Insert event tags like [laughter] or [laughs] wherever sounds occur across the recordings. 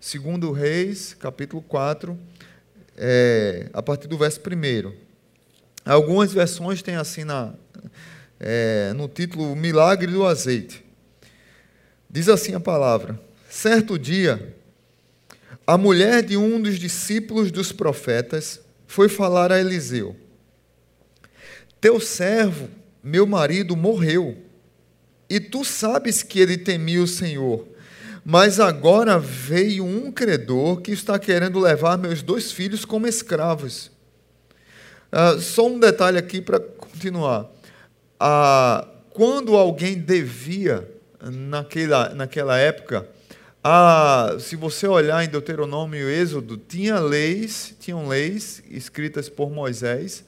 Segundo Reis, capítulo 4, é, a partir do verso 1. Algumas versões têm assim na, é, no título Milagre do Azeite. Diz assim a palavra: Certo dia, a mulher de um dos discípulos dos profetas foi falar a Eliseu: Teu servo, meu marido, morreu, e tu sabes que ele temia o Senhor. Mas agora veio um credor que está querendo levar meus dois filhos como escravos. Ah, só um detalhe aqui para continuar. Ah, quando alguém devia, naquela, naquela época, ah, se você olhar em Deuteronômio e Êxodo, tinha leis, tinham leis escritas por Moisés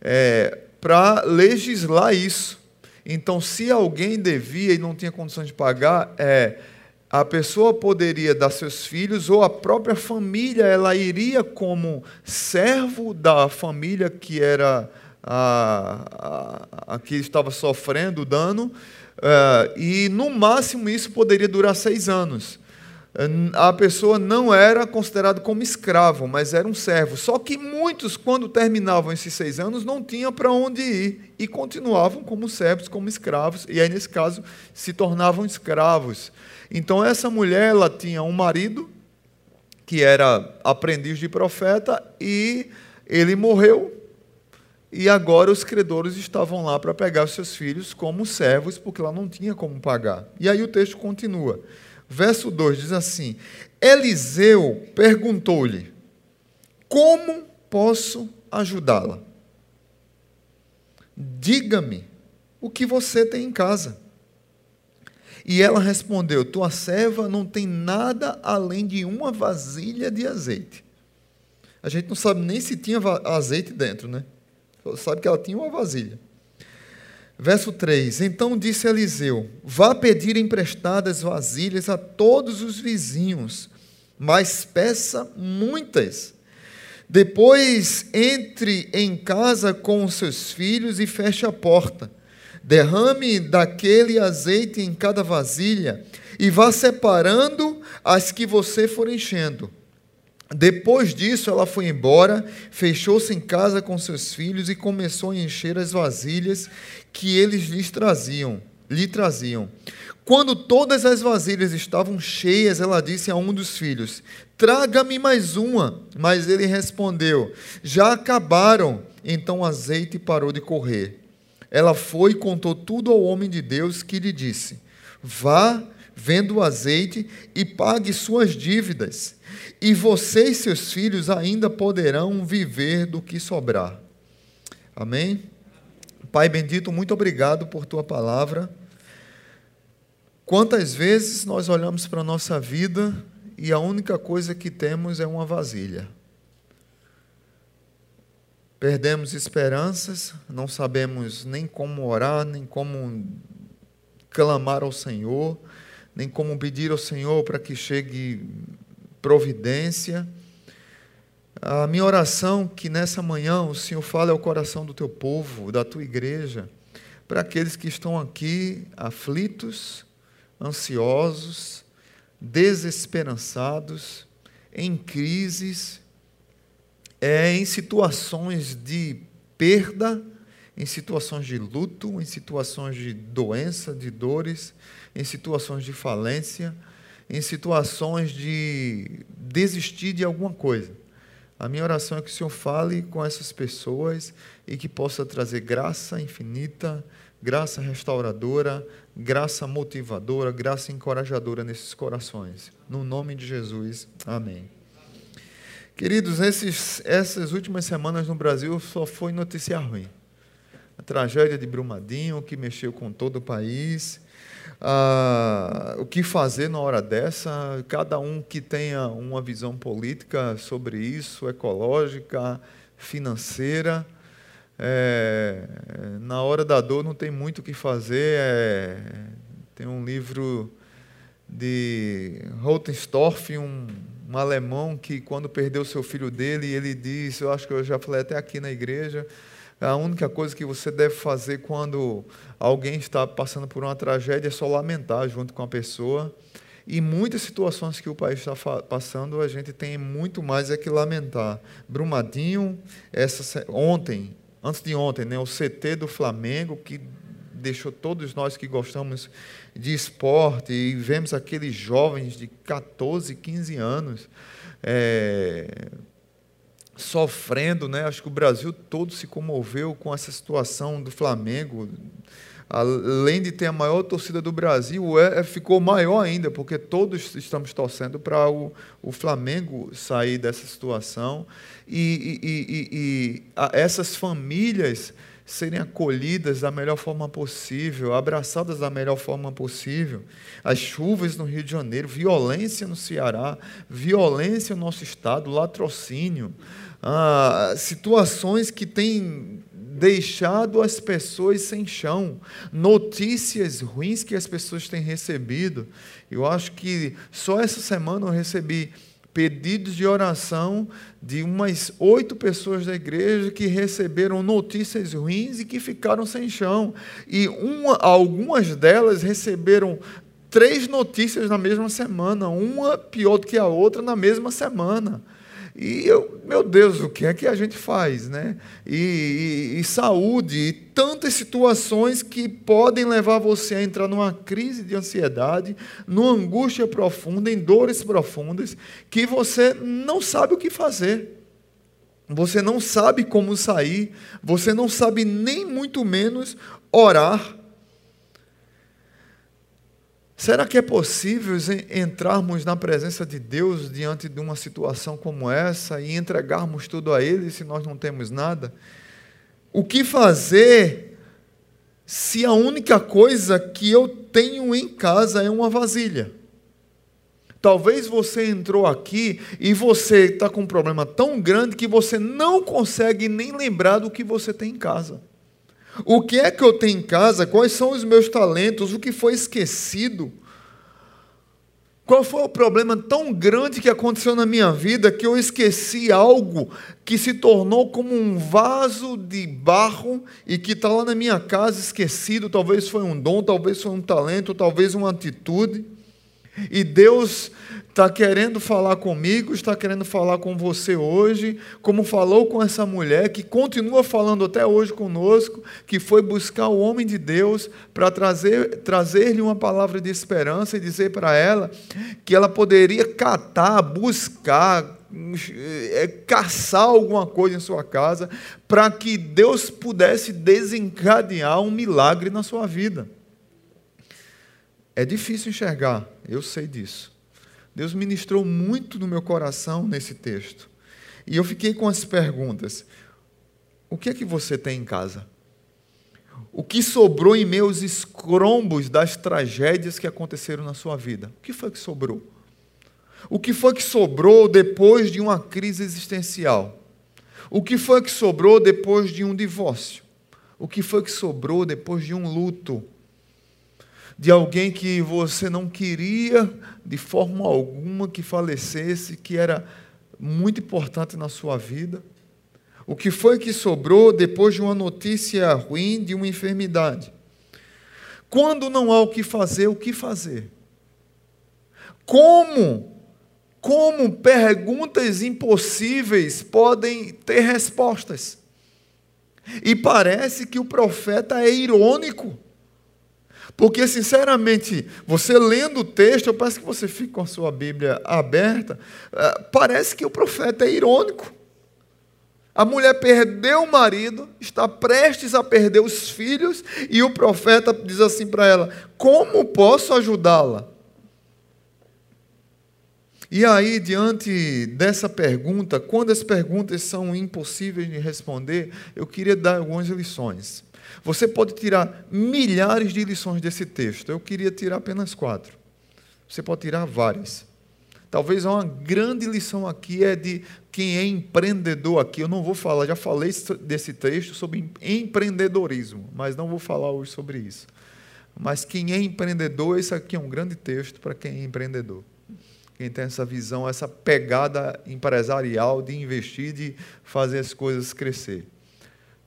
é, para legislar isso. Então, se alguém devia e não tinha condições de pagar, é, a pessoa poderia dar seus filhos ou a própria família, ela iria como servo da família que era a, a, a que estava sofrendo o dano, uh, e no máximo isso poderia durar seis anos. A pessoa não era considerada como escravo, mas era um servo. Só que muitos, quando terminavam esses seis anos, não tinham para onde ir e continuavam como servos, como escravos, e aí, nesse caso, se tornavam escravos. Então essa mulher ela tinha um marido que era aprendiz de profeta e ele morreu. E agora os credores estavam lá para pegar os seus filhos como servos, porque ela não tinha como pagar. E aí o texto continua. Verso 2 diz assim: Eliseu perguntou-lhe: Como posso ajudá-la? Diga-me o que você tem em casa. E ela respondeu: Tua serva não tem nada além de uma vasilha de azeite. A gente não sabe nem se tinha azeite dentro, né? Sabe que ela tinha uma vasilha. Verso 3: Então disse Eliseu: Vá pedir emprestadas vasilhas a todos os vizinhos, mas peça muitas. Depois entre em casa com os seus filhos e feche a porta. Derrame daquele azeite em cada vasilha e vá separando as que você for enchendo. Depois disso, ela foi embora, fechou-se em casa com seus filhos e começou a encher as vasilhas que eles lhes traziam, lhe traziam. Quando todas as vasilhas estavam cheias, ela disse a um dos filhos: Traga-me mais uma. Mas ele respondeu: Já acabaram. Então o azeite parou de correr. Ela foi e contou tudo ao homem de Deus, que lhe disse: Vá, venda o azeite e pague suas dívidas, e você e seus filhos ainda poderão viver do que sobrar. Amém? Pai bendito, muito obrigado por tua palavra. Quantas vezes nós olhamos para a nossa vida e a única coisa que temos é uma vasilha. Perdemos esperanças, não sabemos nem como orar, nem como clamar ao Senhor, nem como pedir ao Senhor para que chegue providência. A minha oração que nessa manhã o Senhor fale ao coração do teu povo, da tua igreja, para aqueles que estão aqui aflitos, ansiosos, desesperançados, em crises, é, em situações de perda, em situações de luto, em situações de doença, de dores, em situações de falência, em situações de desistir de alguma coisa. A minha oração é que o Senhor fale com essas pessoas e que possa trazer graça infinita, graça restauradora, graça motivadora, graça encorajadora nesses corações. No nome de Jesus, amém. Queridos, esses, essas últimas semanas no Brasil só foi notícia ruim. A tragédia de Brumadinho, que mexeu com todo o país. Ah, o que fazer na hora dessa? Cada um que tenha uma visão política sobre isso, ecológica, financeira. É, na hora da dor não tem muito o que fazer. É, tem um livro de Rottenstorff, um um alemão que, quando perdeu seu filho dele, ele disse: Eu acho que eu já falei até aqui na igreja. A única coisa que você deve fazer quando alguém está passando por uma tragédia é só lamentar junto com a pessoa. E muitas situações que o país está passando, a gente tem muito mais é que lamentar. Brumadinho, essa, ontem, antes de ontem, né, o CT do Flamengo, que deixou todos nós que gostamos de esporte e vemos aqueles jovens de 14, 15 anos é, sofrendo, né? Acho que o Brasil todo se comoveu com essa situação do Flamengo. Além de ter a maior torcida do Brasil, é, ficou maior ainda, porque todos estamos torcendo para o, o Flamengo sair dessa situação. E, e, e, e a, essas famílias serem acolhidas da melhor forma possível, abraçadas da melhor forma possível. As chuvas no Rio de Janeiro, violência no Ceará, violência no nosso estado, latrocínio, ah, situações que têm deixado as pessoas sem chão, notícias ruins que as pessoas têm recebido. Eu acho que só essa semana eu recebi pedidos de oração de umas oito pessoas da igreja que receberam notícias ruins e que ficaram sem chão. E uma, algumas delas receberam três notícias na mesma semana, uma pior do que a outra na mesma semana. E eu, meu Deus, o que é que a gente faz, né? E, e, e, saúde, e tantas situações que podem levar você a entrar numa crise de ansiedade, numa angústia profunda, em dores profundas, que você não sabe o que fazer. Você não sabe como sair, você não sabe nem muito menos orar Será que é possível entrarmos na presença de Deus diante de uma situação como essa e entregarmos tudo a Ele se nós não temos nada? O que fazer se a única coisa que eu tenho em casa é uma vasilha? Talvez você entrou aqui e você está com um problema tão grande que você não consegue nem lembrar do que você tem em casa. O que é que eu tenho em casa? Quais são os meus talentos? O que foi esquecido? Qual foi o problema tão grande que aconteceu na minha vida que eu esqueci algo que se tornou como um vaso de barro e que está lá na minha casa esquecido? Talvez foi um dom, talvez foi um talento, talvez uma atitude. E Deus está querendo falar comigo, está querendo falar com você hoje, como falou com essa mulher, que continua falando até hoje conosco, que foi buscar o homem de Deus para trazer, trazer-lhe uma palavra de esperança e dizer para ela que ela poderia catar, buscar, é, caçar alguma coisa em sua casa, para que Deus pudesse desencadear um milagre na sua vida. É difícil enxergar, eu sei disso. Deus ministrou muito no meu coração nesse texto. E eu fiquei com as perguntas: o que é que você tem em casa? O que sobrou em meus escrombos das tragédias que aconteceram na sua vida? O que foi que sobrou? O que foi que sobrou depois de uma crise existencial? O que foi que sobrou depois de um divórcio? O que foi que sobrou depois de um luto? De alguém que você não queria de forma alguma que falecesse, que era muito importante na sua vida? O que foi que sobrou depois de uma notícia ruim, de uma enfermidade? Quando não há o que fazer, o que fazer? Como? Como perguntas impossíveis podem ter respostas? E parece que o profeta é irônico. Porque, sinceramente, você lendo o texto, eu peço que você fique com a sua Bíblia aberta, eh, parece que o profeta é irônico. A mulher perdeu o marido, está prestes a perder os filhos, e o profeta diz assim para ela: Como posso ajudá-la? E aí, diante dessa pergunta, quando as perguntas são impossíveis de responder, eu queria dar algumas lições. Você pode tirar milhares de lições desse texto. Eu queria tirar apenas quatro. Você pode tirar várias. Talvez uma grande lição aqui é de quem é empreendedor aqui. Eu não vou falar, já falei desse texto sobre empreendedorismo, mas não vou falar hoje sobre isso. Mas quem é empreendedor, esse aqui é um grande texto para quem é empreendedor. Quem tem essa visão, essa pegada empresarial de investir, de fazer as coisas crescer.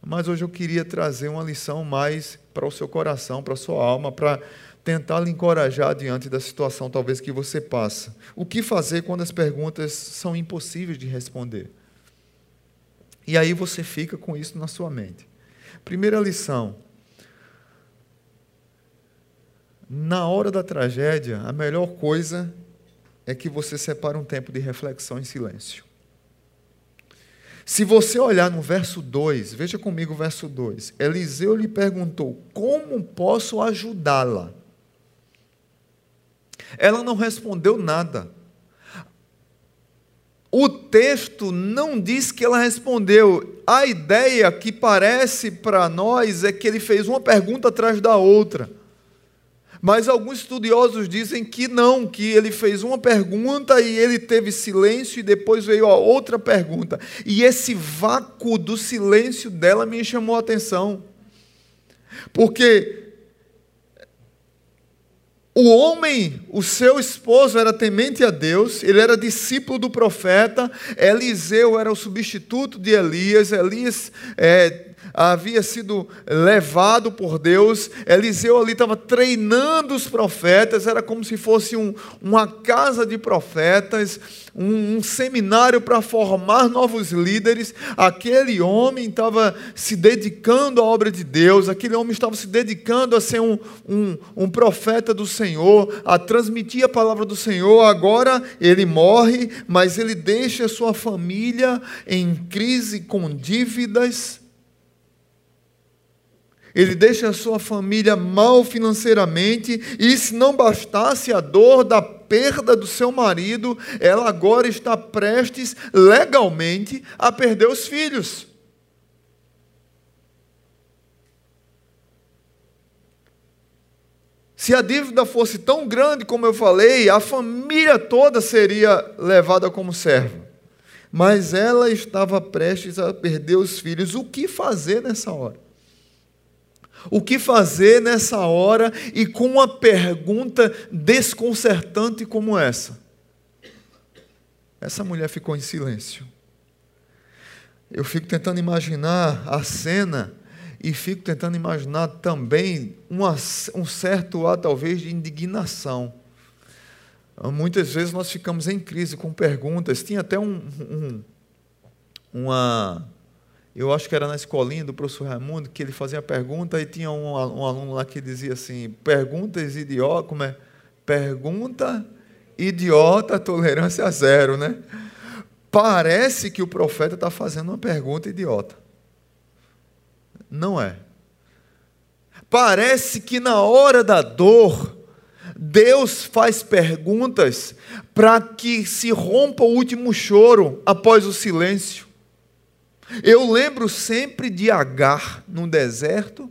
Mas hoje eu queria trazer uma lição mais para o seu coração, para a sua alma, para tentar lhe encorajar diante da situação talvez que você passa. O que fazer quando as perguntas são impossíveis de responder? E aí você fica com isso na sua mente. Primeira lição: na hora da tragédia, a melhor coisa é que você separe um tempo de reflexão em silêncio. Se você olhar no verso 2, veja comigo o verso 2. Eliseu lhe perguntou: Como posso ajudá-la? Ela não respondeu nada. O texto não diz que ela respondeu. A ideia que parece para nós é que ele fez uma pergunta atrás da outra. Mas alguns estudiosos dizem que não, que ele fez uma pergunta e ele teve silêncio e depois veio a outra pergunta. E esse vácuo do silêncio dela me chamou a atenção. Porque o homem, o seu esposo, era temente a Deus, ele era discípulo do profeta, Eliseu era o substituto de Elias, Elias é, havia sido levado por Deus, Eliseu ali estava treinando os profetas, era como se fosse um, uma casa de profetas, um, um seminário para formar novos líderes. Aquele homem estava se dedicando à obra de Deus, aquele homem estava se dedicando a ser um, um, um profeta do Senhor, a transmitir a palavra do Senhor. Agora ele morre, mas ele deixa sua família em crise com dívidas ele deixa a sua família mal financeiramente, e se não bastasse a dor da perda do seu marido, ela agora está prestes legalmente a perder os filhos. Se a dívida fosse tão grande como eu falei, a família toda seria levada como serva. Mas ela estava prestes a perder os filhos. O que fazer nessa hora? O que fazer nessa hora e com uma pergunta desconcertante como essa? Essa mulher ficou em silêncio. Eu fico tentando imaginar a cena e fico tentando imaginar também uma, um certo ar, talvez, de indignação. Muitas vezes nós ficamos em crise com perguntas. Tinha até um, um uma eu acho que era na escolinha do professor Raimundo, que ele fazia pergunta e tinha um, um aluno lá que dizia assim: perguntas idiota, como é? Pergunta idiota, tolerância zero, né? Parece que o profeta está fazendo uma pergunta idiota. Não é. Parece que na hora da dor, Deus faz perguntas para que se rompa o último choro após o silêncio. Eu lembro sempre de Agar no deserto,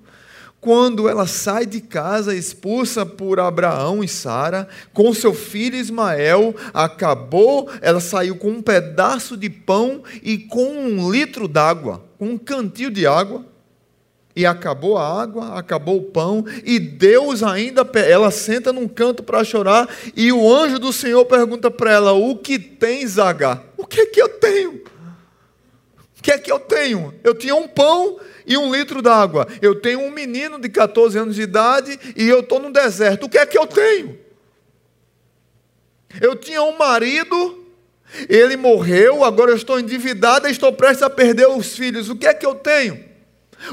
quando ela sai de casa expulsa por Abraão e Sara, com seu filho Ismael, acabou, ela saiu com um pedaço de pão e com um litro d'água, com um cantil de água. E acabou a água, acabou o pão, e Deus ainda, ela senta num canto para chorar, e o anjo do Senhor pergunta para ela: O que tens, Agar? O que é que eu tenho? O que é que eu tenho? Eu tinha um pão e um litro d'água. Eu tenho um menino de 14 anos de idade e eu estou no deserto. O que é que eu tenho? Eu tinha um marido, ele morreu, agora eu estou endividada e estou prestes a perder os filhos. O que é que eu tenho?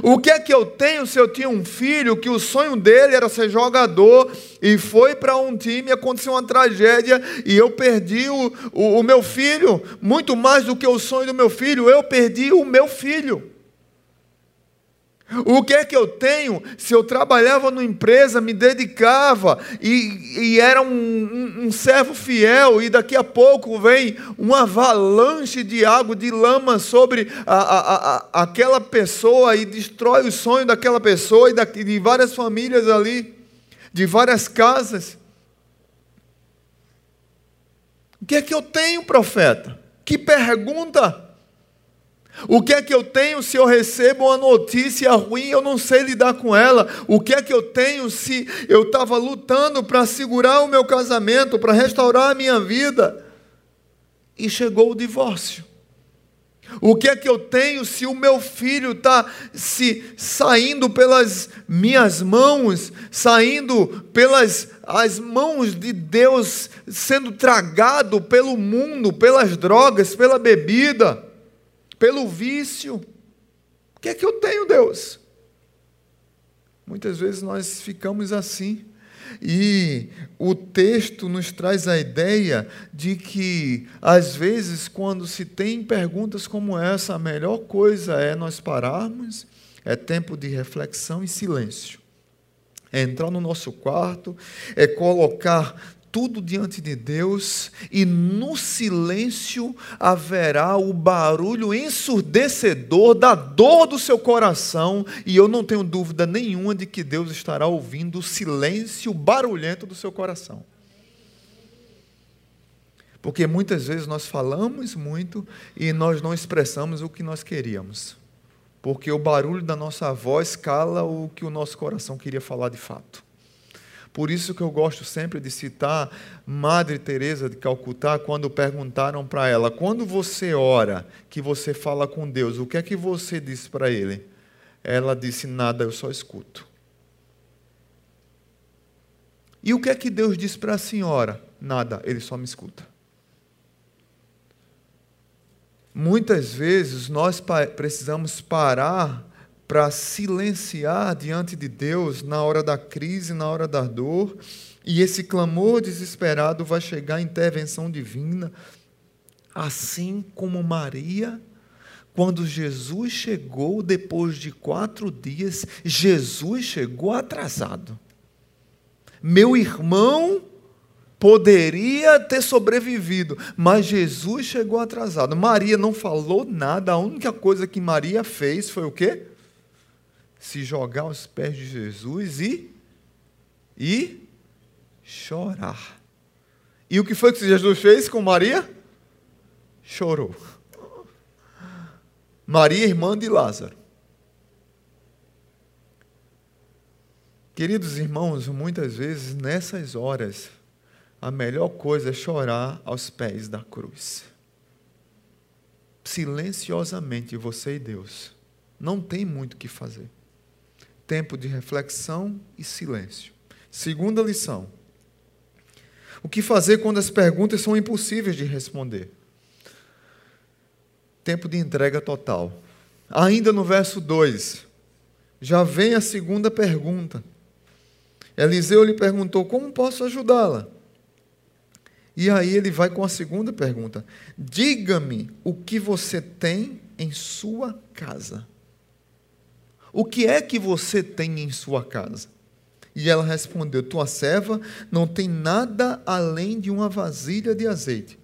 O que é que eu tenho se eu tinha um filho que o sonho dele era ser jogador e foi para um time, aconteceu uma tragédia e eu perdi o, o, o, meu filho, muito mais do que o sonho do meu filho, eu perdi o meu filho. O que é que eu tenho se eu trabalhava numa empresa, me dedicava e, e era um, um, um, servo fiel e daqui a pouco vem uma avalanche de água, de lama sobre a, a, a, aquela pessoa e destrói o sonho daquela pessoa e da, de várias famílias ali, de várias casas? O que é que eu tenho, profeta? Que pergunta! O que é que eu tenho se eu recebo uma notícia ruim e eu não sei lidar com ela? O que é que eu tenho se eu estava lutando para segurar o meu casamento, para restaurar a minha vida e chegou o divórcio? O que é que eu tenho se o meu filho está se saindo pelas minhas mãos, saindo pelas as mãos de Deus, sendo tragado pelo mundo, pelas drogas, pela bebida, pelo vício? O que é que eu tenho, Deus? Muitas vezes nós ficamos assim. E o texto nos traz a ideia de que, às vezes, quando se tem perguntas como essa, a melhor coisa é nós pararmos, é tempo de reflexão e silêncio. É entrar no nosso quarto, é colocar tudo diante de Deus e no silêncio haverá o barulho ensurdecedor da dor do seu coração, e eu não tenho dúvida nenhuma de que Deus estará ouvindo o silêncio barulhento do seu coração. Porque muitas vezes nós falamos muito e nós não expressamos o que nós queríamos. Porque o barulho da nossa voz cala o que o nosso coração queria falar de fato. Por isso que eu gosto sempre de citar Madre Teresa de Calcutá quando perguntaram para ela: "Quando você ora, que você fala com Deus, o que é que você disse para ele?" Ela disse: "Nada, eu só escuto." E o que é que Deus disse para a senhora? Nada, ele só me escuta. Muitas vezes nós precisamos parar para silenciar diante de Deus na hora da crise, na hora da dor, e esse clamor desesperado vai chegar à intervenção divina, assim como Maria. Quando Jesus chegou, depois de quatro dias, Jesus chegou atrasado. Meu irmão poderia ter sobrevivido, mas Jesus chegou atrasado. Maria não falou nada, a única coisa que Maria fez foi o quê? Se jogar aos pés de Jesus e e chorar. E o que foi que Jesus fez com Maria? Chorou. Maria, irmã de Lázaro. Queridos irmãos, muitas vezes nessas horas, a melhor coisa é chorar aos pés da cruz. Silenciosamente, você e Deus. Não tem muito o que fazer tempo de reflexão e silêncio. Segunda lição: o que fazer quando as perguntas são impossíveis de responder? Tempo de entrega total. Ainda no verso 2, já vem a segunda pergunta. Eliseu lhe perguntou: Como posso ajudá-la? E aí ele vai com a segunda pergunta: Diga-me o que você tem em sua casa. O que é que você tem em sua casa? E ela respondeu: Tua serva não tem nada além de uma vasilha de azeite.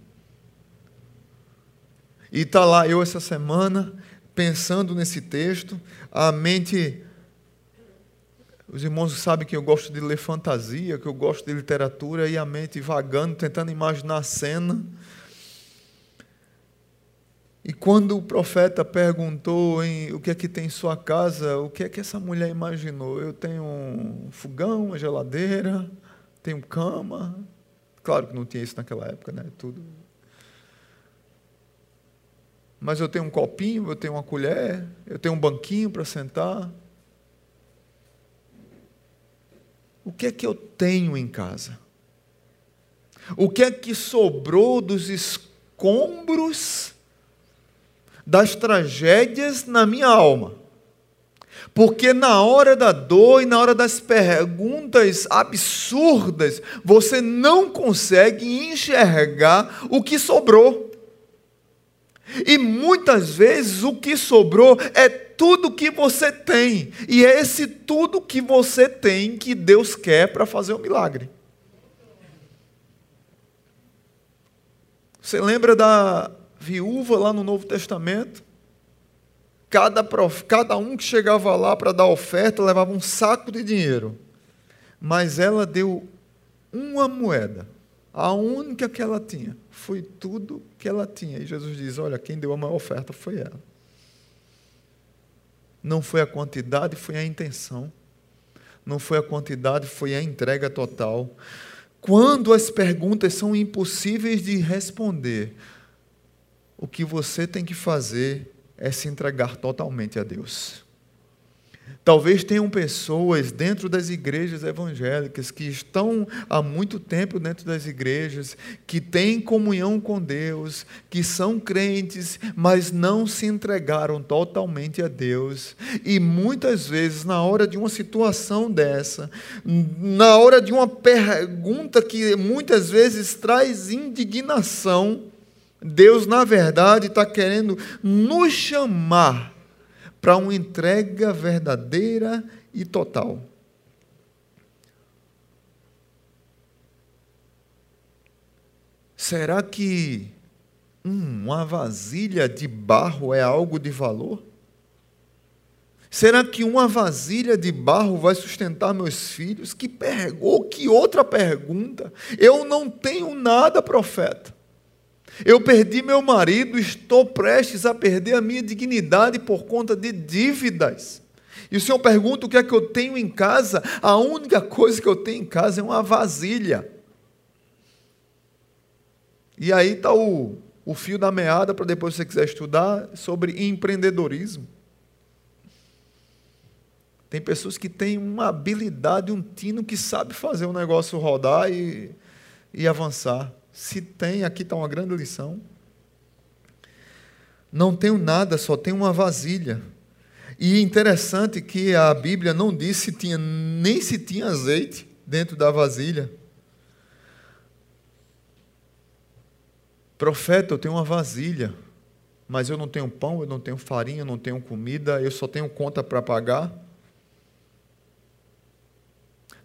E está lá eu essa semana pensando nesse texto, a mente. Os irmãos sabem que eu gosto de ler fantasia, que eu gosto de literatura, e a mente vagando, tentando imaginar a cena. E quando o profeta perguntou em, o que é que tem em sua casa, o que é que essa mulher imaginou? Eu tenho um fogão, uma geladeira, tenho cama. Claro que não tinha isso naquela época, né? Tudo. Mas eu tenho um copinho, eu tenho uma colher, eu tenho um banquinho para sentar. O que é que eu tenho em casa? O que é que sobrou dos escombros das tragédias na minha alma. Porque na hora da dor e na hora das perguntas absurdas, você não consegue enxergar o que sobrou. E muitas vezes o que sobrou é tudo que você tem. E é esse tudo que você tem que Deus quer para fazer o um milagre. Você lembra da viúva lá no Novo Testamento. Cada, prof, cada um que chegava lá para dar oferta levava um saco de dinheiro. Mas ela deu uma moeda, a única que ela tinha. Foi tudo que ela tinha. E Jesus diz: Olha, quem deu a maior oferta foi ela. Não foi a quantidade, foi a intenção. Não foi a quantidade, foi a entrega total. Quando as perguntas são impossíveis de responder, o que você tem que fazer é se entregar totalmente a Deus. Talvez tenham pessoas dentro das igrejas evangélicas que estão há muito tempo dentro das igrejas, que têm comunhão com Deus, que são crentes, mas não se entregaram totalmente a Deus. E muitas vezes, na hora de uma situação dessa, na hora de uma pergunta que muitas vezes traz indignação, Deus, na verdade, está querendo nos chamar para uma entrega verdadeira e total. Será que hum, uma vasilha de barro é algo de valor? Será que uma vasilha de barro vai sustentar meus filhos? Que pergunta, que outra pergunta? Eu não tenho nada, profeta. Eu perdi meu marido, estou prestes a perder a minha dignidade por conta de dívidas. E o senhor pergunta o que é que eu tenho em casa? A única coisa que eu tenho em casa é uma vasilha. E aí está o, o fio da meada para depois, se você quiser estudar, sobre empreendedorismo. Tem pessoas que têm uma habilidade, um tino que sabe fazer o negócio rodar e, e avançar. Se tem, aqui está uma grande lição. Não tenho nada, só tenho uma vasilha. E interessante que a Bíblia não diz se tinha, nem se tinha azeite dentro da vasilha. Profeta, eu tenho uma vasilha, mas eu não tenho pão, eu não tenho farinha, eu não tenho comida, eu só tenho conta para pagar.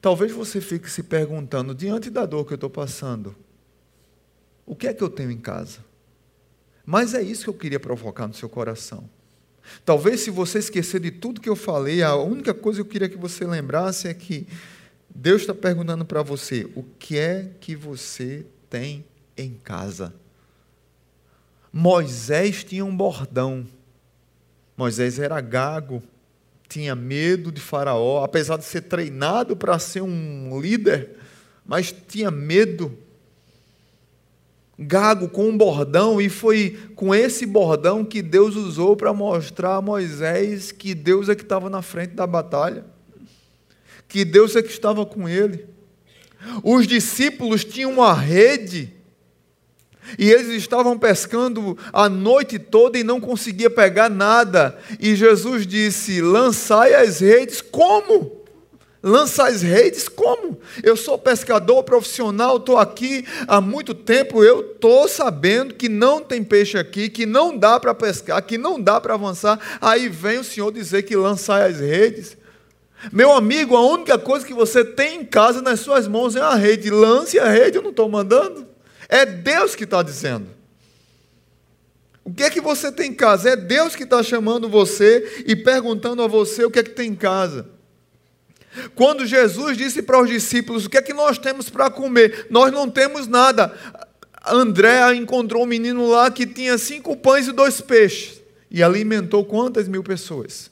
Talvez você fique se perguntando, diante da dor que eu estou passando, o que é que eu tenho em casa? Mas é isso que eu queria provocar no seu coração. Talvez, se você esquecer de tudo que eu falei, a única coisa que eu queria que você lembrasse é que Deus está perguntando para você: o que é que você tem em casa? Moisés tinha um bordão. Moisés era gago, tinha medo de Faraó, apesar de ser treinado para ser um líder, mas tinha medo gago com um bordão, e foi com esse bordão que Deus usou para mostrar a Moisés que Deus é que estava na frente da batalha, que Deus é que estava com ele. Os discípulos tinham uma rede, e eles estavam pescando a noite toda e não conseguia pegar nada. E Jesus disse: lançai as redes. Como? Lança as redes como? Eu sou pescador profissional, estou aqui há muito tempo, eu estou sabendo que não tem peixe aqui, que não dá para pescar, que não dá para avançar. Aí vem o Senhor dizer que lançai as redes. Meu amigo, a única coisa que você tem em casa nas suas mãos é a rede. Lance a rede, eu não estou mandando. É Deus que está dizendo. O que é que você tem em casa? É Deus que está chamando você e perguntando a você o que é que tem em casa. Quando Jesus disse para os discípulos: O que é que nós temos para comer? Nós não temos nada. André encontrou um menino lá que tinha cinco pães e dois peixes. E alimentou quantas mil pessoas?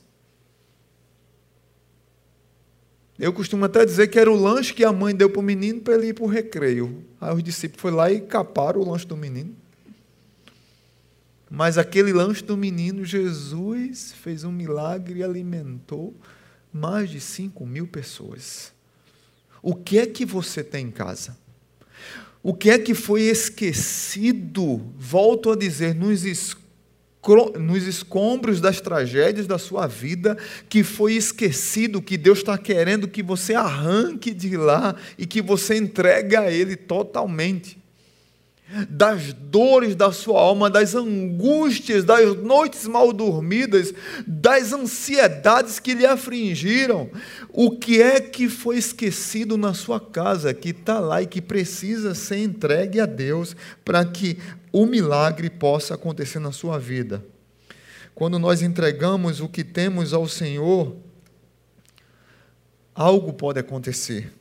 Eu costumo até dizer que era o lanche que a mãe deu para o menino para ele ir para o recreio. Aí os discípulos foram lá e caparam o lanche do menino. Mas aquele lanche do menino, Jesus fez um milagre e alimentou mais de 5 mil pessoas. O que é que você tem em casa? O que é que foi esquecido, volto a dizer, nos, nos escombros das tragédias da sua vida, que foi esquecido, que Deus está querendo que você arranque de lá e que você entregue a Ele totalmente das dores da sua alma, das angústias, das noites mal dormidas, das ansiedades que lhe afligiram. O que é que foi esquecido na sua casa, que está lá e que precisa ser entregue a Deus para que o milagre possa acontecer na sua vida? Quando nós entregamos o que temos ao Senhor, algo pode acontecer.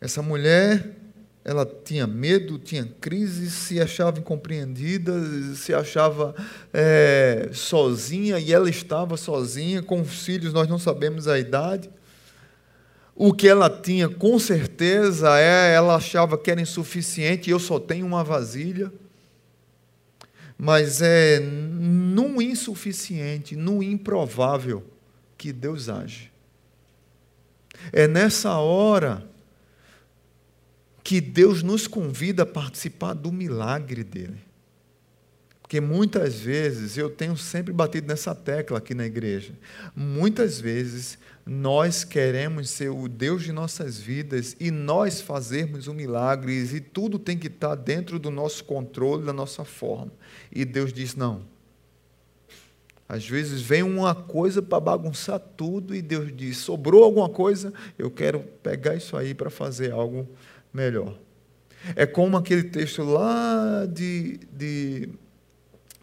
Essa mulher ela tinha medo, tinha crise, se achava incompreendida, se achava é, sozinha, e ela estava sozinha, com os filhos, nós não sabemos a idade. O que ela tinha, com certeza, é ela achava que era insuficiente, eu só tenho uma vasilha. mas é no insuficiente, no improvável que Deus age. É nessa hora que Deus nos convida a participar do milagre dele. Porque muitas vezes, eu tenho sempre batido nessa tecla aqui na igreja, muitas vezes nós queremos ser o Deus de nossas vidas e nós fazermos um milagre e tudo tem que estar dentro do nosso controle, da nossa forma. E Deus diz: não. Às vezes vem uma coisa para bagunçar tudo e Deus diz: sobrou alguma coisa, eu quero pegar isso aí para fazer algo melhor. É como aquele texto lá de, de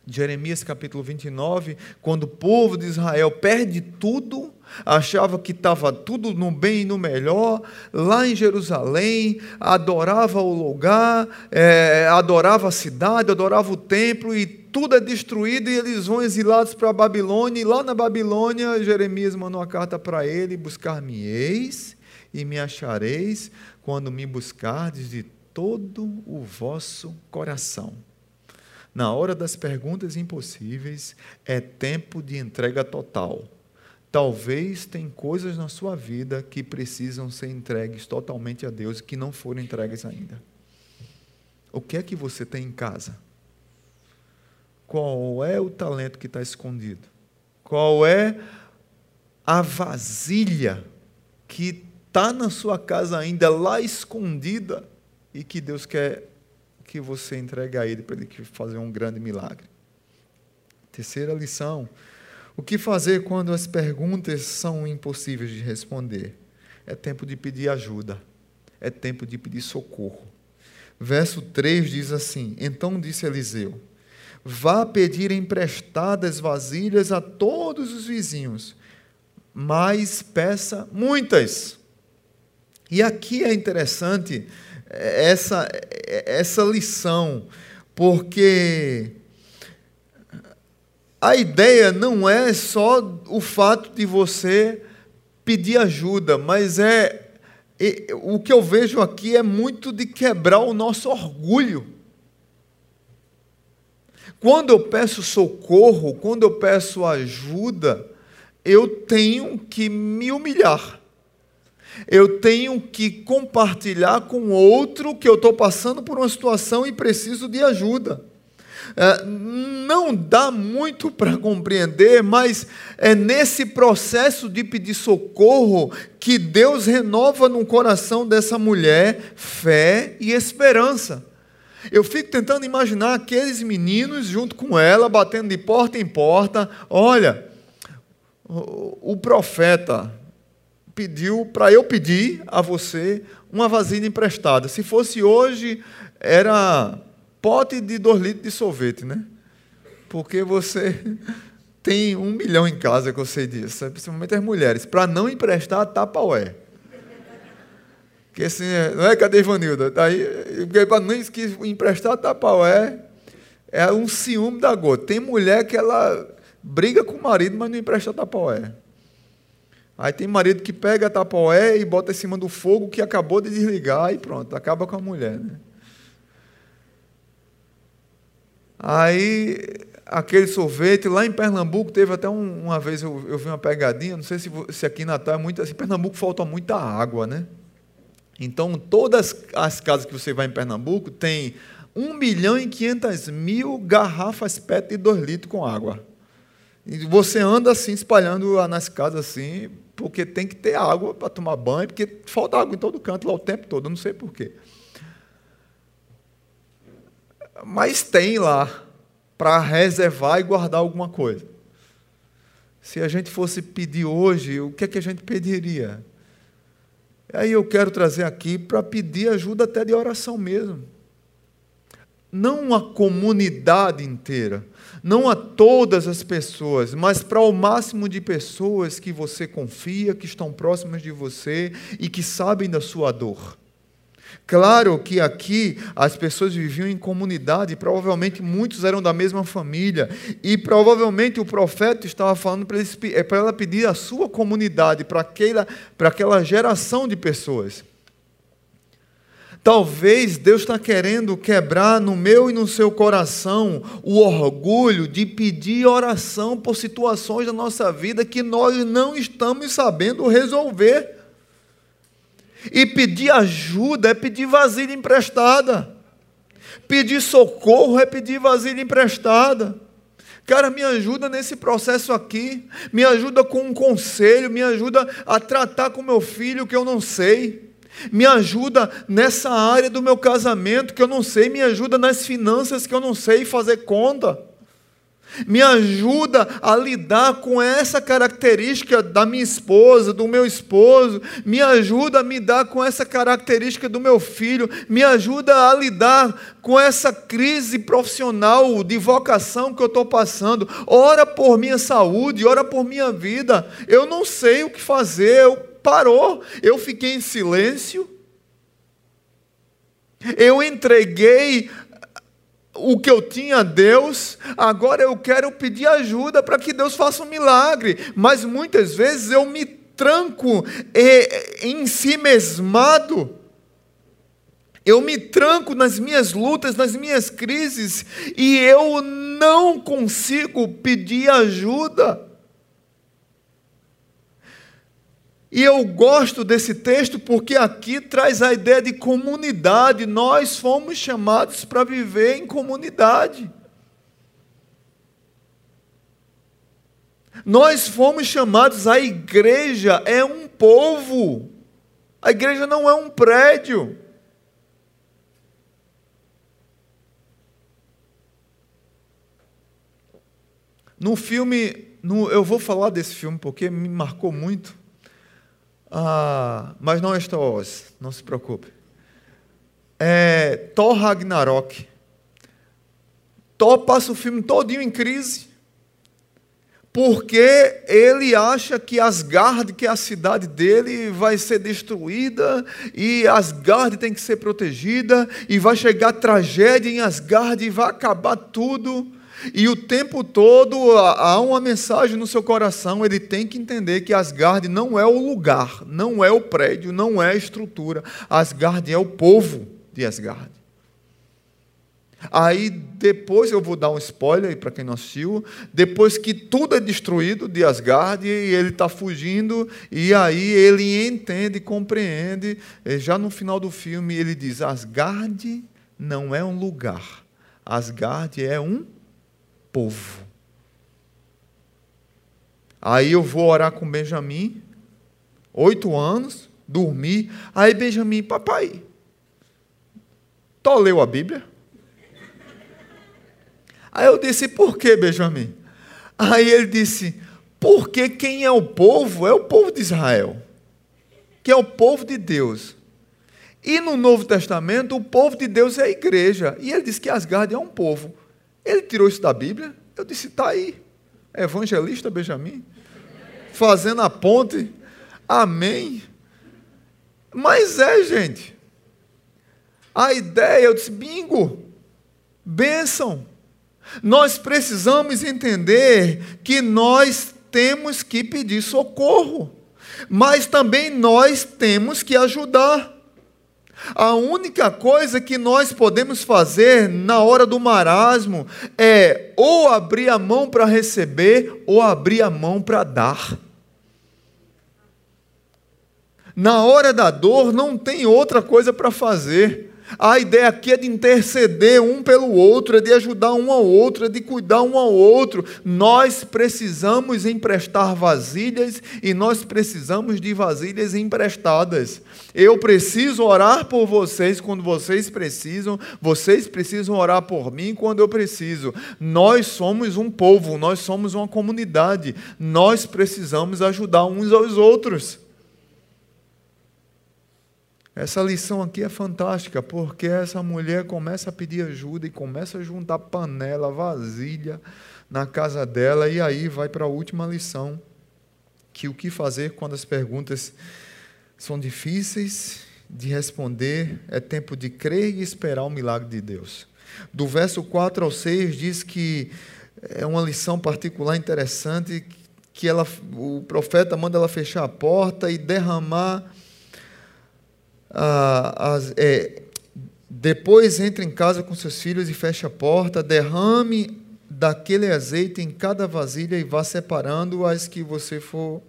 Jeremias capítulo 29, quando o povo de Israel perde tudo achava que estava tudo no bem e no melhor, lá em Jerusalém, adorava o lugar, é, adorava a cidade, adorava o templo, e tudo é destruído, e eles vão exilados para a Babilônia, e lá na Babilônia, Jeremias mandou uma carta para ele: Buscar-me-eis e me achareis, quando me buscardes de todo o vosso coração. Na hora das perguntas impossíveis, é tempo de entrega total. Talvez tem coisas na sua vida que precisam ser entregues totalmente a Deus e que não foram entregues ainda. O que é que você tem em casa? Qual é o talento que está escondido? Qual é a vasilha que está na sua casa ainda lá escondida e que Deus quer que você entregue a Ele para Ele fazer um grande milagre? Terceira lição o que fazer quando as perguntas são impossíveis de responder? É tempo de pedir ajuda, é tempo de pedir socorro. Verso 3 diz assim: Então disse Eliseu: Vá pedir emprestadas vasilhas a todos os vizinhos, mas peça muitas. E aqui é interessante essa, essa lição, porque a ideia não é só o fato de você pedir ajuda, mas é o que eu vejo aqui é muito de quebrar o nosso orgulho. Quando eu peço socorro, quando eu peço ajuda, eu tenho que me humilhar. Eu tenho que compartilhar com outro que eu estou passando por uma situação e preciso de ajuda. É, não dá muito para compreender, mas é nesse processo de pedir socorro que Deus renova no coração dessa mulher fé e esperança. Eu fico tentando imaginar aqueles meninos junto com ela, batendo de porta em porta. Olha, o profeta pediu para eu pedir a você uma vasilha emprestada. Se fosse hoje, era pote de dois litros de sorvete, né? Porque você [laughs] tem um milhão em casa, que eu sei disso, principalmente as mulheres, para não emprestar tapa-ué. Porque assim, não é? Cadê Ivanilda? Daí, para não emprestar tapa-ué, é um ciúme da gota. Tem mulher que ela briga com o marido, mas não empresta tapa-ué. Aí tem marido que pega a tapa-ué e bota em cima do fogo que acabou de desligar e pronto, acaba com a mulher, né? Aí, aquele sorvete, lá em Pernambuco, teve até um, uma vez eu, eu, vi uma pegadinha, não sei se, se aqui em Natal é muito assim, Pernambuco falta muita água, né? Então, todas as casas que você vai em Pernambuco tem 1 milhão e 500 mil garrafas PET de 2 litros com água. E você anda assim, espalhando nas casas assim, porque tem que ter água para tomar banho, porque falta água em todo canto lá o tempo todo, eu não sei porquê mas tem lá para reservar e guardar alguma coisa. Se a gente fosse pedir hoje, o que é que a gente pediria? Aí eu quero trazer aqui para pedir ajuda até de oração mesmo. Não a comunidade inteira, não a todas as pessoas, mas para o máximo de pessoas que você confia, que estão próximas de você e que sabem da sua dor. Claro que aqui as pessoas viviam em comunidade, provavelmente muitos eram da mesma família, e provavelmente o profeta estava falando para, para ela pedir a sua comunidade, para aquela, para aquela geração de pessoas. Talvez Deus está querendo quebrar no meu e no seu coração o orgulho de pedir oração por situações da nossa vida que nós não estamos sabendo resolver. E pedir ajuda é pedir vasilha emprestada. Pedir socorro é pedir vasilha emprestada. Cara, me ajuda nesse processo aqui, me ajuda com um conselho, me ajuda a tratar com meu filho que eu não sei. Me ajuda nessa área do meu casamento que eu não sei, me ajuda nas finanças que eu não sei fazer conta. Me ajuda a lidar com essa característica da minha esposa, do meu esposo. Me ajuda a me dar com essa característica do meu filho. Me ajuda a lidar com essa crise profissional de vocação que eu estou passando. Ora por minha saúde, ora por minha vida. Eu não sei o que fazer. Eu parou. Eu fiquei em silêncio. Eu entreguei o que eu tinha a Deus, agora eu quero pedir ajuda para que Deus faça um milagre. Mas muitas vezes eu me tranco em si mesmado. Eu me tranco nas minhas lutas, nas minhas crises, e eu não consigo pedir ajuda. E eu gosto desse texto porque aqui traz a ideia de comunidade. Nós fomos chamados para viver em comunidade. Nós fomos chamados, a igreja é um povo. A igreja não é um prédio. No filme, no, eu vou falar desse filme porque me marcou muito. Ah, mas não é Star não se preocupe. É Thor Ragnarok. Thor passa o filme todinho em crise, porque ele acha que Asgard, que é a cidade dele, vai ser destruída e Asgard tem que ser protegida e vai chegar tragédia em Asgard e vai acabar tudo. E o tempo todo há uma mensagem no seu coração, ele tem que entender que Asgard não é o lugar, não é o prédio, não é a estrutura. Asgard é o povo de Asgard. Aí depois eu vou dar um spoiler para quem não assistiu. Depois que tudo é destruído de Asgard, e ele está fugindo, e aí ele entende, compreende. Já no final do filme ele diz: Asgard não é um lugar, Asgard é um povo. Aí eu vou orar com Benjamin, oito anos, dormir. Aí Benjamin, papai, tu leu a Bíblia? Aí eu disse, por que, Benjamin? Aí ele disse, porque quem é o povo é o povo de Israel, que é o povo de Deus. E no Novo Testamento, o povo de Deus é a igreja. E ele diz que Asgard é um povo. Ele tirou isso da Bíblia? Eu disse, está aí. Evangelista Benjamin. Fazendo a ponte. Amém. Mas é, gente. A ideia, eu disse, bingo. Bênção. Nós precisamos entender que nós temos que pedir socorro. Mas também nós temos que ajudar. A única coisa que nós podemos fazer na hora do marasmo é ou abrir a mão para receber ou abrir a mão para dar. Na hora da dor não tem outra coisa para fazer. A ideia aqui é de interceder um pelo outro, é de ajudar um ao outro, é de cuidar um ao outro. Nós precisamos emprestar vasilhas e nós precisamos de vasilhas emprestadas. Eu preciso orar por vocês quando vocês precisam, vocês precisam orar por mim quando eu preciso. Nós somos um povo, nós somos uma comunidade, nós precisamos ajudar uns aos outros. Essa lição aqui é fantástica, porque essa mulher começa a pedir ajuda e começa a juntar panela, vasilha na casa dela, e aí vai para a última lição, que o que fazer quando as perguntas são difíceis de responder, é tempo de crer e esperar o milagre de Deus. Do verso 4 ao 6 diz que é uma lição particular interessante que ela, o profeta manda ela fechar a porta e derramar as, é, Depois entre em casa com seus filhos e feche a porta, derrame daquele azeite em cada vasilha e vá separando as que você for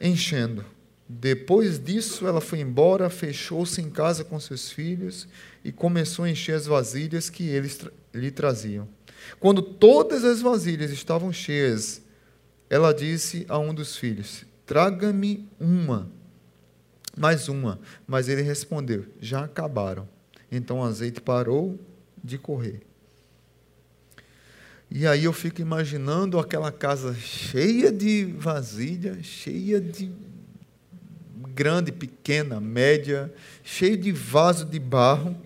enchendo. Depois disso, ela foi embora, fechou-se em casa com seus filhos e começou a encher as vasilhas que eles lhe traziam. Quando todas as vasilhas estavam cheias, ela disse a um dos filhos: Traga-me uma, mais uma. Mas ele respondeu: Já acabaram. Então o azeite parou de correr. E aí eu fico imaginando aquela casa cheia de vasilha, cheia de grande, pequena, média, cheio de vaso de barro,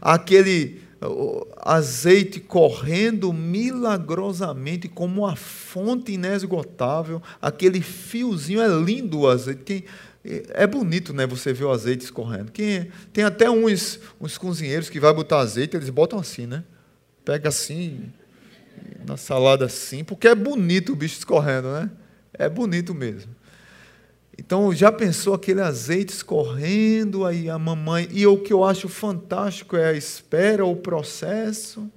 aquele azeite correndo milagrosamente como uma fonte inesgotável, aquele fiozinho é lindo o azeite. Quem, é bonito, né? Você ver o azeite escorrendo. Quem, tem até uns, uns cozinheiros que vai botar azeite, eles botam assim, né? Pega assim, na salada assim, porque é bonito o bicho escorrendo, né? É bonito mesmo. Então, já pensou aquele azeite escorrendo aí a mamãe? E o que eu acho fantástico é a espera, o processo.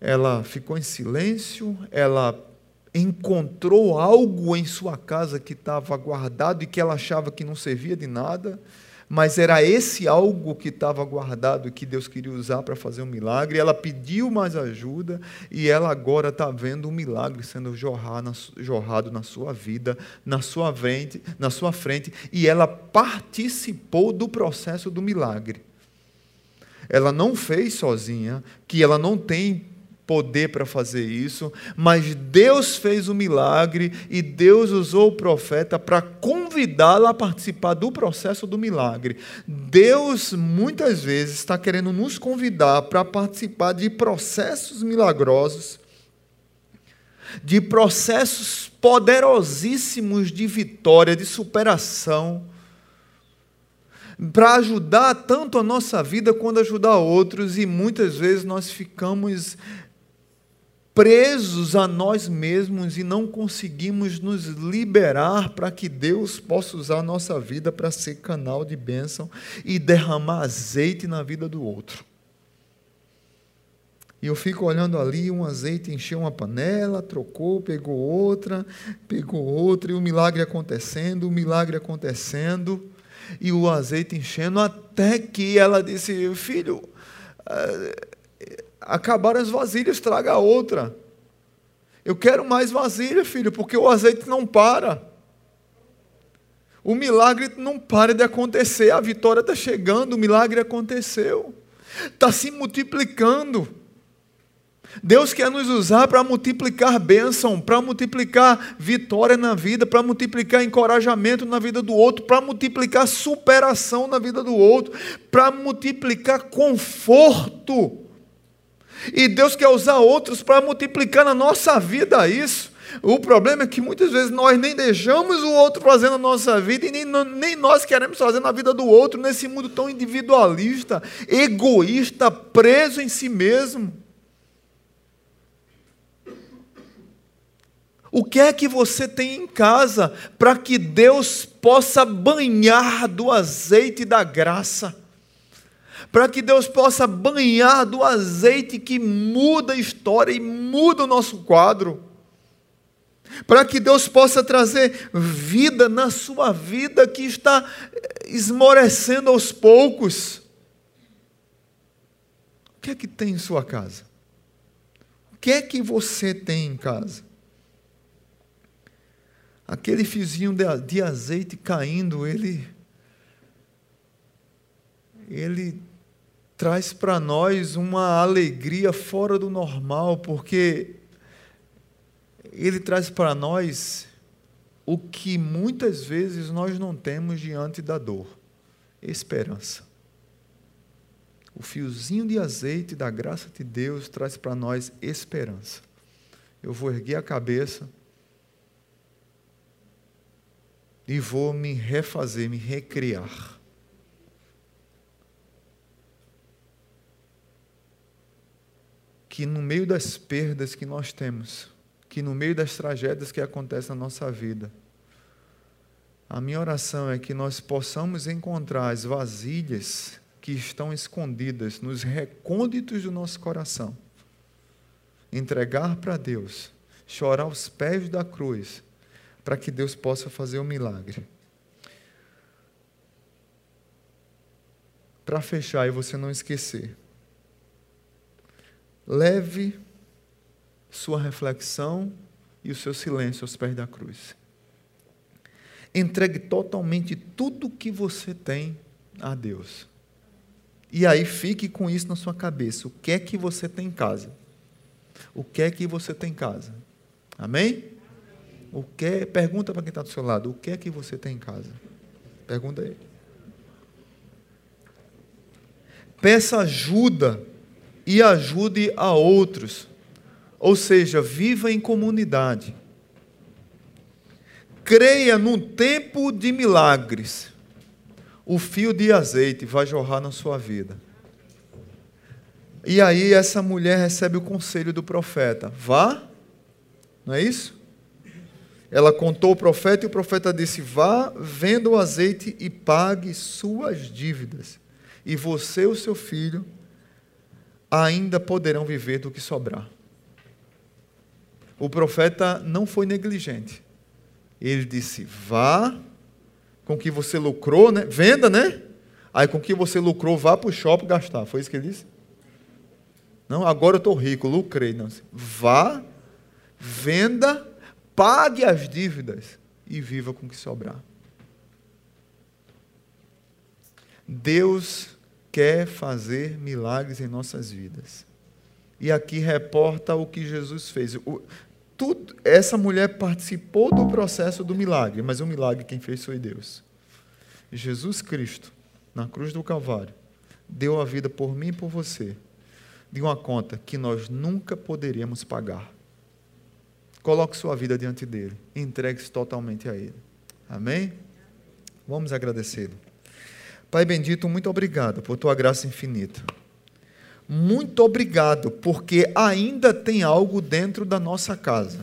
Ela ficou em silêncio, ela encontrou algo em sua casa que estava guardado e que ela achava que não servia de nada mas era esse algo que estava guardado e que Deus queria usar para fazer um milagre. Ela pediu mais ajuda e ela agora está vendo um milagre sendo jorrado na sua vida, na sua frente, na sua frente, e ela participou do processo do milagre. Ela não fez sozinha, que ela não tem poder para fazer isso, mas Deus fez o milagre e Deus usou o profeta para convidá-la a participar do processo do milagre. Deus muitas vezes está querendo nos convidar para participar de processos milagrosos, de processos poderosíssimos de vitória, de superação para ajudar tanto a nossa vida quanto ajudar outros, e muitas vezes nós ficamos presos a nós mesmos e não conseguimos nos liberar para que Deus possa usar a nossa vida para ser canal de bênção e derramar azeite na vida do outro. E eu fico olhando ali, um azeite encheu uma panela, trocou, pegou outra, pegou outra, e o milagre acontecendo, o milagre acontecendo, e o azeite enchendo, até que ela disse: Filho, acabaram as vasilhas, traga outra. Eu quero mais vasilha, filho, porque o azeite não para. O milagre não para de acontecer, a vitória está chegando, o milagre aconteceu, está se multiplicando. Deus quer nos usar para multiplicar bênção, para multiplicar vitória na vida, para multiplicar encorajamento na vida do outro, para multiplicar superação na vida do outro, para multiplicar conforto e Deus quer usar outros para multiplicar na nossa vida isso. O problema é que muitas vezes nós nem deixamos o outro fazer na nossa vida e nem, nem nós queremos fazer na vida do outro, nesse mundo tão individualista, egoísta, preso em si mesmo. O que é que você tem em casa para que Deus possa banhar do azeite da graça? Para que Deus possa banhar do azeite que muda a história e muda o nosso quadro. Para que Deus possa trazer vida na sua vida que está esmorecendo aos poucos. O que é que tem em sua casa? O que é que você tem em casa? Aquele fiozinho de azeite caindo, ele ele traz para nós uma alegria fora do normal, porque ele traz para nós o que muitas vezes nós não temos diante da dor: esperança. O fiozinho de azeite da graça de Deus traz para nós esperança. Eu vou erguer a cabeça e vou me refazer, me recriar. Que no meio das perdas que nós temos, que no meio das tragédias que acontecem na nossa vida, a minha oração é que nós possamos encontrar as vasilhas que estão escondidas nos recônditos do nosso coração. Entregar para Deus, chorar aos pés da cruz, para que Deus possa fazer o um milagre. Para fechar e você não esquecer, leve sua reflexão e o seu silêncio aos pés da cruz. Entregue totalmente tudo que você tem a Deus. E aí fique com isso na sua cabeça. O que é que você tem em casa? O que é que você tem em casa? Amém? O que é, pergunta para quem está do seu lado, o que é que você tem em casa? Pergunta aí. Peça ajuda e ajude a outros. Ou seja, viva em comunidade. Creia num tempo de milagres. O fio de azeite vai jorrar na sua vida. E aí essa mulher recebe o conselho do profeta: vá, não é isso? Ela contou o profeta e o profeta disse: vá, venda o azeite e pague suas dívidas. E você o seu filho ainda poderão viver do que sobrar. O profeta não foi negligente. Ele disse: vá com que você lucrou, né? Venda, né? Aí com que você lucrou, vá para o shopping gastar. Foi isso que ele disse? Não, agora eu estou rico, lucrei. Não. Vá, venda, pague as dívidas e viva com o que sobrar. Deus quer fazer milagres em nossas vidas. E aqui reporta o que Jesus fez. O, tudo, essa mulher participou do processo do milagre, mas o milagre quem fez foi Deus. Jesus Cristo, na cruz do Calvário, deu a vida por mim e por você, de uma conta que nós nunca poderíamos pagar. Coloque sua vida diante dele, entregue-se totalmente a ele. Amém? Vamos agradecê-lo. Pai bendito, muito obrigado por tua graça infinita. Muito obrigado, porque ainda tem algo dentro da nossa casa.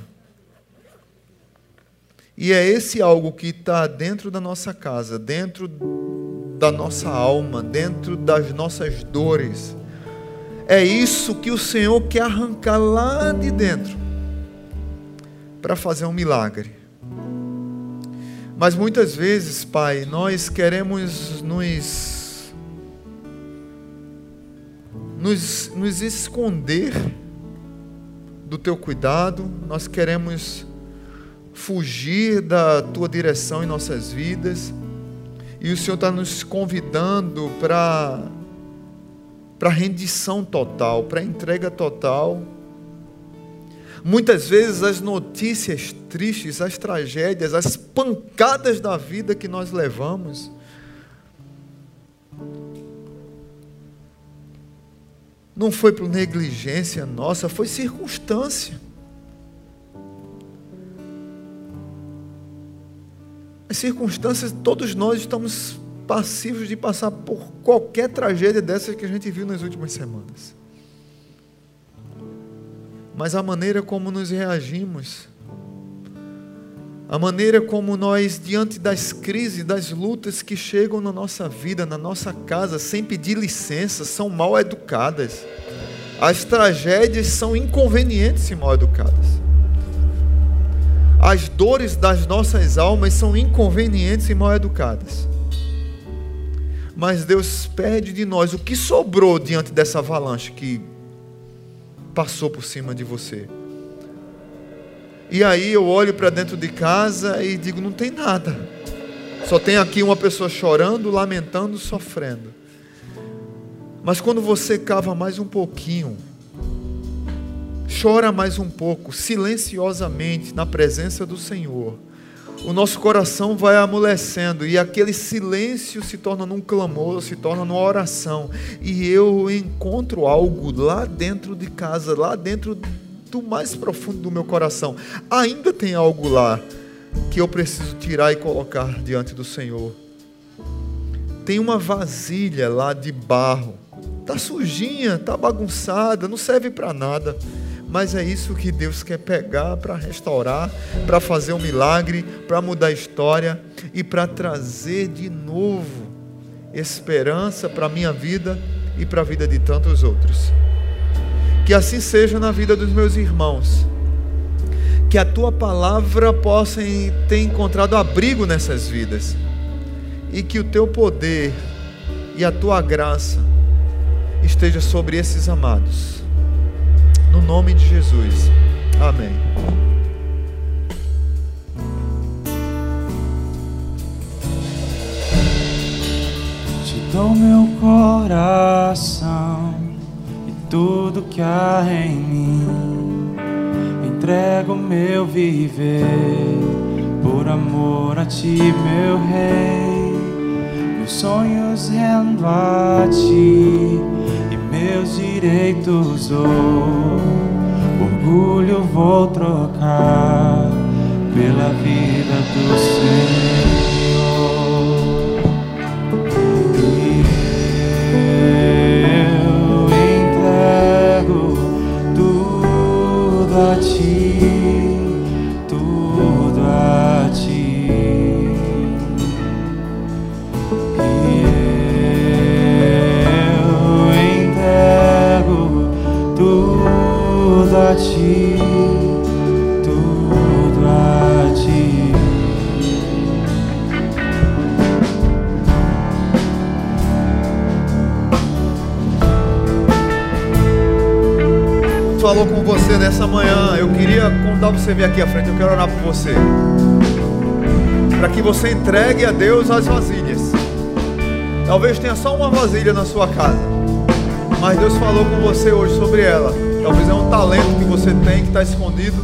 E é esse algo que está dentro da nossa casa, dentro da nossa alma, dentro das nossas dores. É isso que o Senhor quer arrancar lá de dentro para fazer um milagre. Mas muitas vezes, Pai, nós queremos nos nos, nos esconder do teu cuidado, nós queremos fugir da tua direção em nossas vidas, e o Senhor está nos convidando para rendição total, para entrega total. Muitas vezes as notícias tristes, as tragédias, as pancadas da vida que nós levamos, não foi por negligência nossa, foi circunstância. As circunstâncias, todos nós estamos passivos de passar por qualquer tragédia dessas que a gente viu nas últimas semanas. Mas a maneira como nos reagimos, a maneira como nós, diante das crises, das lutas que chegam na nossa vida, na nossa casa, sem pedir licença, são mal educadas. As tragédias são inconvenientes e mal educadas. As dores das nossas almas são inconvenientes e mal educadas. Mas Deus pede de nós o que sobrou diante dessa avalanche que passou por cima de você. E aí eu olho para dentro de casa e digo: não tem nada. Só tem aqui uma pessoa chorando, lamentando, sofrendo. Mas quando você cava mais um pouquinho, chora mais um pouco, silenciosamente, na presença do Senhor, o nosso coração vai amolecendo e aquele silêncio se torna num clamor, se torna numa oração. E eu encontro algo lá dentro de casa, lá dentro do mais profundo do meu coração, ainda tem algo lá que eu preciso tirar e colocar diante do Senhor. Tem uma vasilha lá de barro, tá sujinha, tá bagunçada, não serve para nada. Mas é isso que Deus quer pegar para restaurar, para fazer um milagre, para mudar a história e para trazer de novo esperança para a minha vida e para a vida de tantos outros. Que assim seja na vida dos meus irmãos. Que a tua palavra possa ter encontrado abrigo nessas vidas. E que o teu poder e a tua graça esteja sobre esses amados. No nome de Jesus. Amém. Te dou meu coração e tudo que há em mim. Entrego meu viver por amor a ti, meu rei. Meus sonhos rendo a ti meus direitos dou orgulho vou trocar pela vida do Senhor. Falou com você nessa manhã. Eu queria contar para você vir aqui à frente. Eu quero orar por você. Para que você entregue a Deus as vasilhas. Talvez tenha só uma vasilha na sua casa. Mas Deus falou com você hoje sobre ela. Talvez é um talento que você tem que está escondido.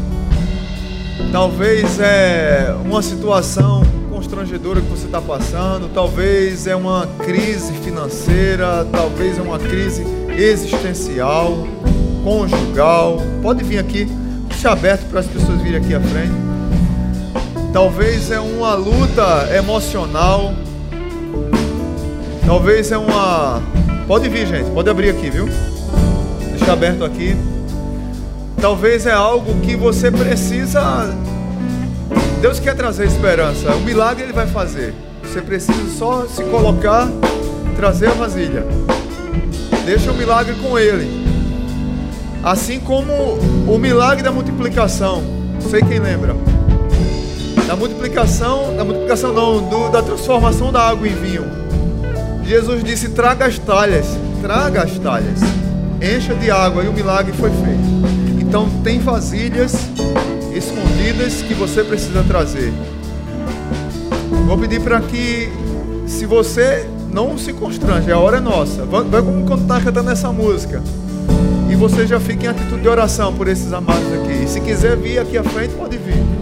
Talvez é uma situação constrangedora que você está passando. Talvez é uma crise financeira. Talvez é uma crise existencial, conjugal. Pode vir aqui. Deixa aberto para as pessoas virem aqui à frente. Talvez é uma luta emocional. Talvez é uma. Pode vir, gente. Pode abrir aqui, viu? Deixa aberto aqui. Talvez é algo que você precisa. Deus quer trazer esperança. O milagre ele vai fazer. Você precisa só se colocar, trazer a vasilha. Deixa o milagre com ele. Assim como o milagre da multiplicação. Não sei quem lembra. Da multiplicação, da multiplicação não, do, da transformação da água em vinho. Jesus disse: traga as talhas, traga as talhas, encha de água e o milagre foi feito. Então tem vasilhas escondidas que você precisa trazer. Vou pedir para que, se você não se constrange, a hora é nossa. Vai como está cantando essa música. E você já fica em atitude de oração por esses amados aqui. E se quiser vir aqui à frente, pode vir.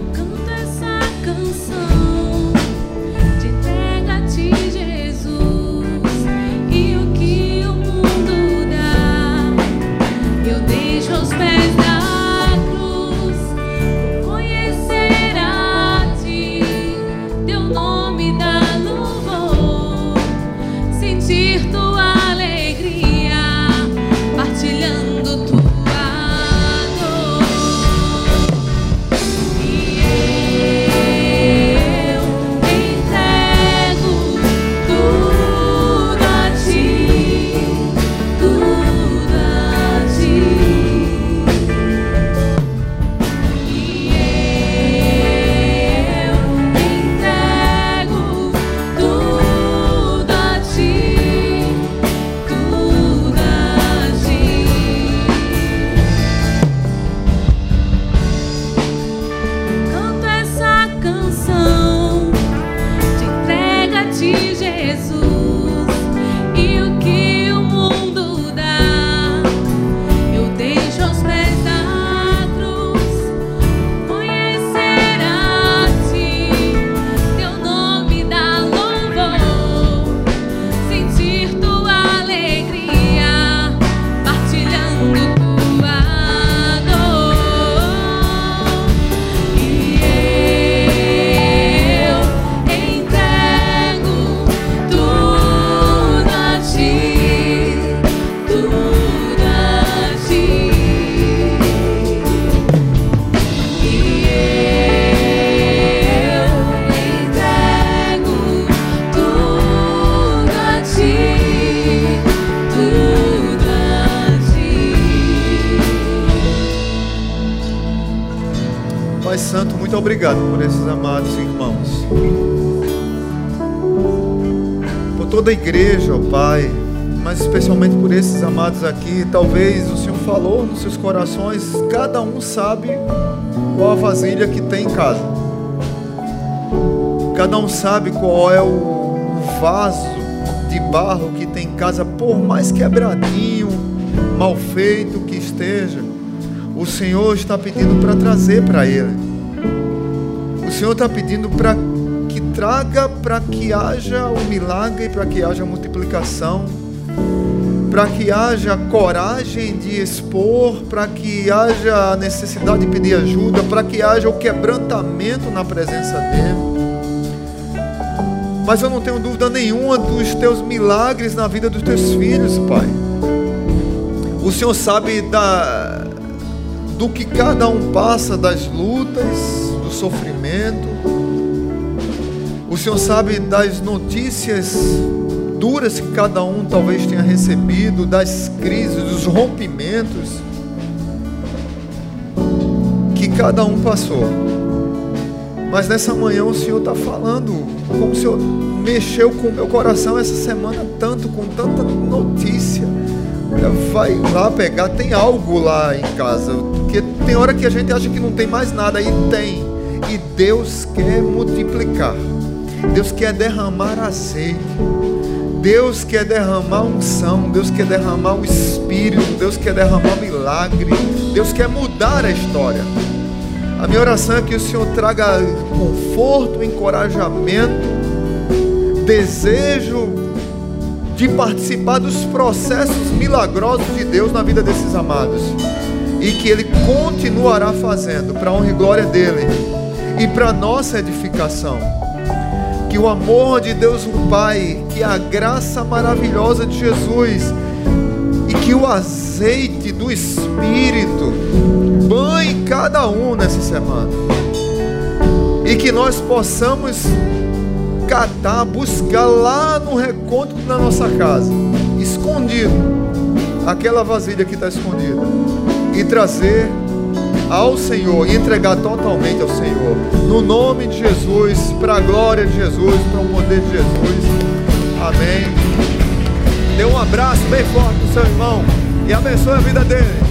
Muito obrigado por esses amados irmãos. Por toda a igreja, ó Pai, mas especialmente por esses amados aqui. Talvez o Senhor falou nos seus corações, cada um sabe qual a vasilha que tem em casa. Cada um sabe qual é o vaso de barro que tem em casa, por mais quebradinho, mal feito que esteja. O Senhor está pedindo para trazer para Ele. Senhor está pedindo para que traga para que haja o milagre, para que haja multiplicação, para que haja coragem de expor, para que haja a necessidade de pedir ajuda, para que haja o quebrantamento na presença dEle. Mas eu não tenho dúvida nenhuma dos teus milagres na vida dos teus filhos, Pai. O Senhor sabe da, do que cada um passa, das lutas, sofrimento. O Senhor sabe das notícias duras que cada um talvez tenha recebido, das crises, dos rompimentos que cada um passou. Mas nessa manhã o Senhor está falando, como o Senhor mexeu com o meu coração essa semana tanto, com tanta notícia. Vai lá pegar, tem algo lá em casa. Porque tem hora que a gente acha que não tem mais nada, e tem. E Deus quer multiplicar. Deus quer derramar azeite. Deus quer derramar unção, Deus quer derramar o Espírito, Deus quer derramar milagre, Deus quer mudar a história. A minha oração é que o Senhor traga conforto, encorajamento, desejo de participar dos processos milagrosos de Deus na vida desses amados. E que Ele continuará fazendo para honra e glória dEle e para nossa edificação. Que o amor de Deus o Pai, que a graça maravilhosa de Jesus e que o azeite do Espírito banhe cada um nessa semana. E que nós possamos catar, buscar lá no recôndito da nossa casa, escondido, aquela vasilha que está escondida, e trazer ao Senhor entregar totalmente ao Senhor, no nome de Jesus, para a glória de Jesus, para o poder de Jesus. Amém. Dê um abraço bem forte no seu irmão e abençoe a vida dele.